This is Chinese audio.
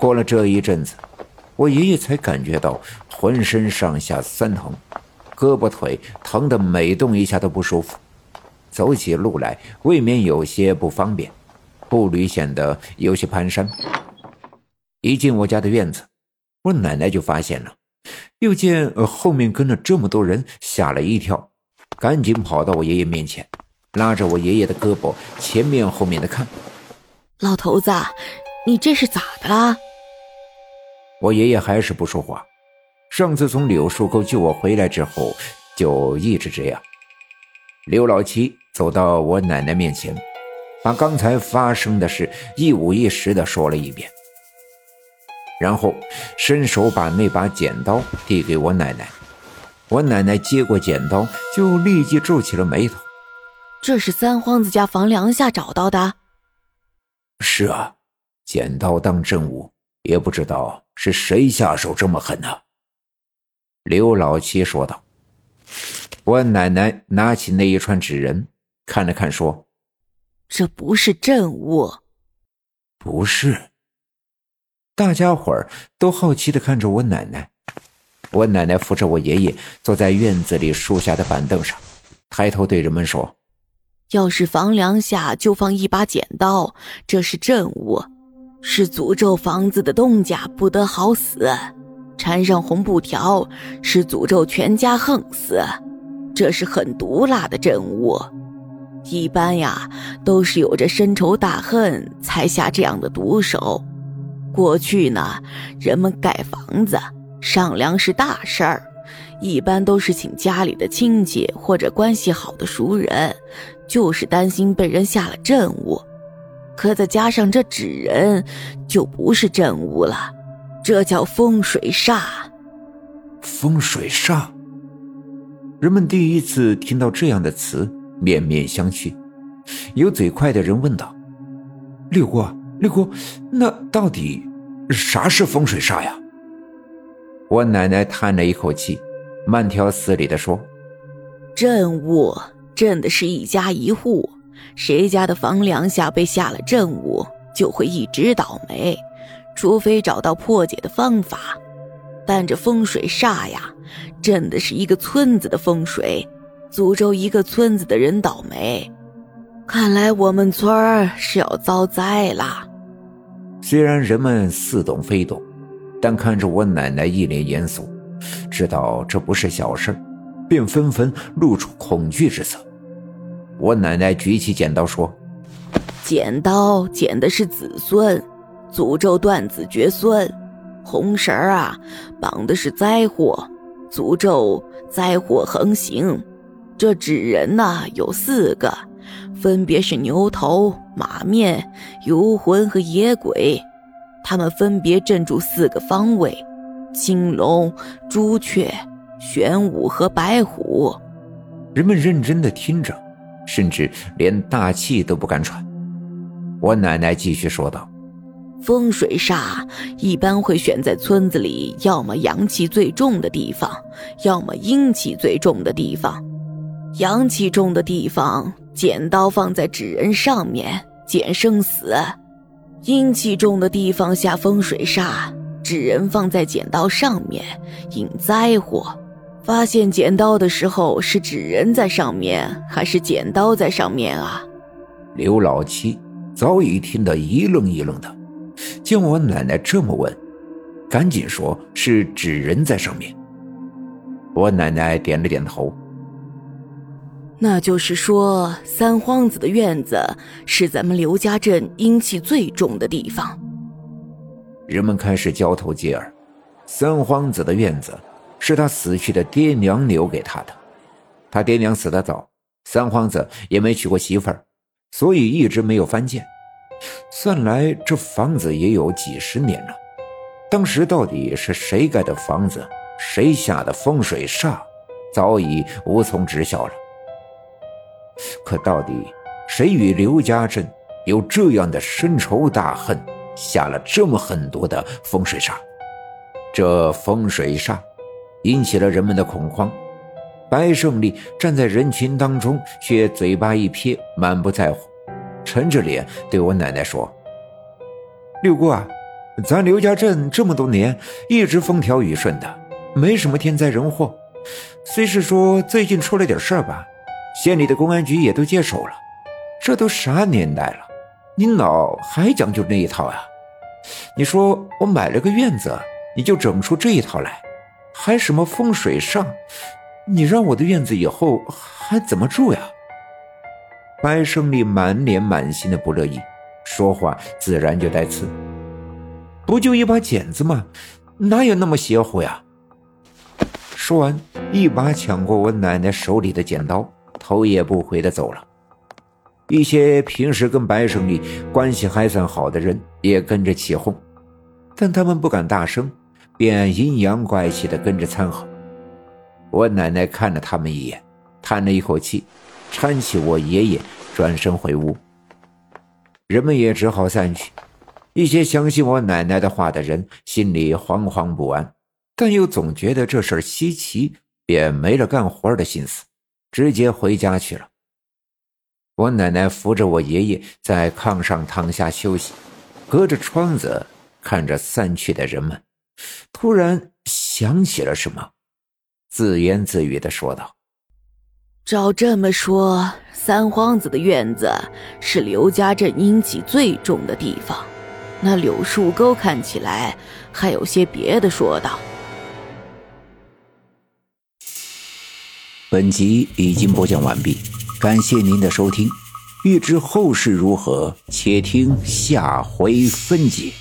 过了这一阵子，我爷爷才感觉到浑身上下酸疼，胳膊腿疼得每动一下都不舒服，走起路来未免有些不方便，步履显得有些蹒跚。一进我家的院子，我奶奶就发现了，又见后面跟了这么多人，吓了一跳，赶紧跑到我爷爷面前，拉着我爷爷的胳膊前面后面的看。老头子，你这是咋的啦？我爷爷还是不说话。上次从柳树沟救我回来之后，就一直这样。刘老七走到我奶奶面前，把刚才发生的事一五一十的说了一遍。然后伸手把那把剪刀递给我奶奶，我奶奶接过剪刀，就立即皱起了眉头。这是三皇子家房梁下找到的。是啊，剪刀当证物，也不知道是谁下手这么狠呢。刘老七说道。我奶奶拿起那一串纸人，看了看，说：“这不是证物。”不是。大家伙儿都好奇的看着我奶奶。我奶奶扶着我爷爷坐在院子里树下的板凳上，抬头对人们说：“要是房梁下就放一把剪刀，这是证物，是诅咒房子的东家不得好死；缠上红布条，是诅咒全家横死，这是很毒辣的证物。一般呀，都是有着深仇大恨才下这样的毒手。”过去呢，人们盖房子、上梁是大事儿，一般都是请家里的亲戚或者关系好的熟人，就是担心被人下了阵物。可再加上这纸人，就不是真物了，这叫风水煞。风水煞，人们第一次听到这样的词，面面相觑。有嘴快的人问道：“六姑。”六姑，那到底啥是风水煞呀？我奶奶叹了一口气，慢条斯理地说：“镇物镇的是一家一户，谁家的房梁下被下了镇物，就会一直倒霉，除非找到破解的方法。但这风水煞呀，镇的是一个村子的风水，诅咒一个村子的人倒霉。看来我们村儿是要遭灾了。”虽然人们似懂非懂，但看着我奶奶一脸严肃，知道这不是小事便纷纷露出恐惧之色。我奶奶举起剪刀说：“剪刀剪的是子孙，诅咒断子绝孙；红绳啊，绑的是灾祸，诅咒灾祸横行。这纸人呢，有四个。”分别是牛头、马面、游魂和野鬼，他们分别镇住四个方位：青龙、朱雀、玄武和白虎。人们认真的听着，甚至连大气都不敢喘。我奶奶继续说道：“风水煞一般会选在村子里要么阳气最重的地方，要么阴气最重的地方。阳气重的地方。”剪刀放在纸人上面，剪生死；阴气重的地方下风水煞，纸人放在剪刀上面，引灾祸。发现剪刀的时候，是纸人在上面，还是剪刀在上面啊？刘老七早已听得一愣一愣的，见我奶奶这么问，赶紧说是纸人在上面。我奶奶点了点头。那就是说，三皇子的院子是咱们刘家镇阴气最重的地方。人们开始交头接耳，三皇子的院子是他死去的爹娘留给他的。他爹娘死得早，三皇子也没娶过媳妇儿，所以一直没有翻建。算来这房子也有几十年了。当时到底是谁盖的房子，谁下的风水煞，早已无从知晓了。可到底谁与刘家镇有这样的深仇大恨，下了这么狠毒的风水煞？这风水煞引起了人们的恐慌。白胜利站在人群当中，却嘴巴一撇，满不在乎，沉着脸对我奶奶说：“六姑啊，咱刘家镇这么多年一直风调雨顺的，没什么天灾人祸。虽是说最近出了点事儿吧，县里的公安局也都接手了。这都啥年代了，您老还讲究那一套啊？你说我买了个院子，你就整出这一套来，还什么风水上？你让我的院子以后还怎么住呀？白胜利满脸满心的不乐意，说话自然就带刺。不就一把剪子吗？哪有那么邪乎呀？说完，一把抢过我奶奶手里的剪刀，头也不回的走了。一些平时跟白胜利关系还算好的人也跟着起哄，但他们不敢大声，便阴阳怪气的跟着掺和。我奶奶看了他们一眼，叹了一口气。搀起我爷爷，转身回屋。人们也只好散去。一些相信我奶奶的话的人心里惶惶不安，但又总觉得这事儿稀奇，便没了干活的心思，直接回家去了。我奶奶扶着我爷爷在炕上躺下休息，隔着窗子看着散去的人们，突然想起了什么，自言自语的说道。照这么说，三皇子的院子是刘家镇阴气最重的地方。那柳树沟看起来还有些别的说道。本集已经播讲完毕，感谢您的收听。欲知后事如何，且听下回分解。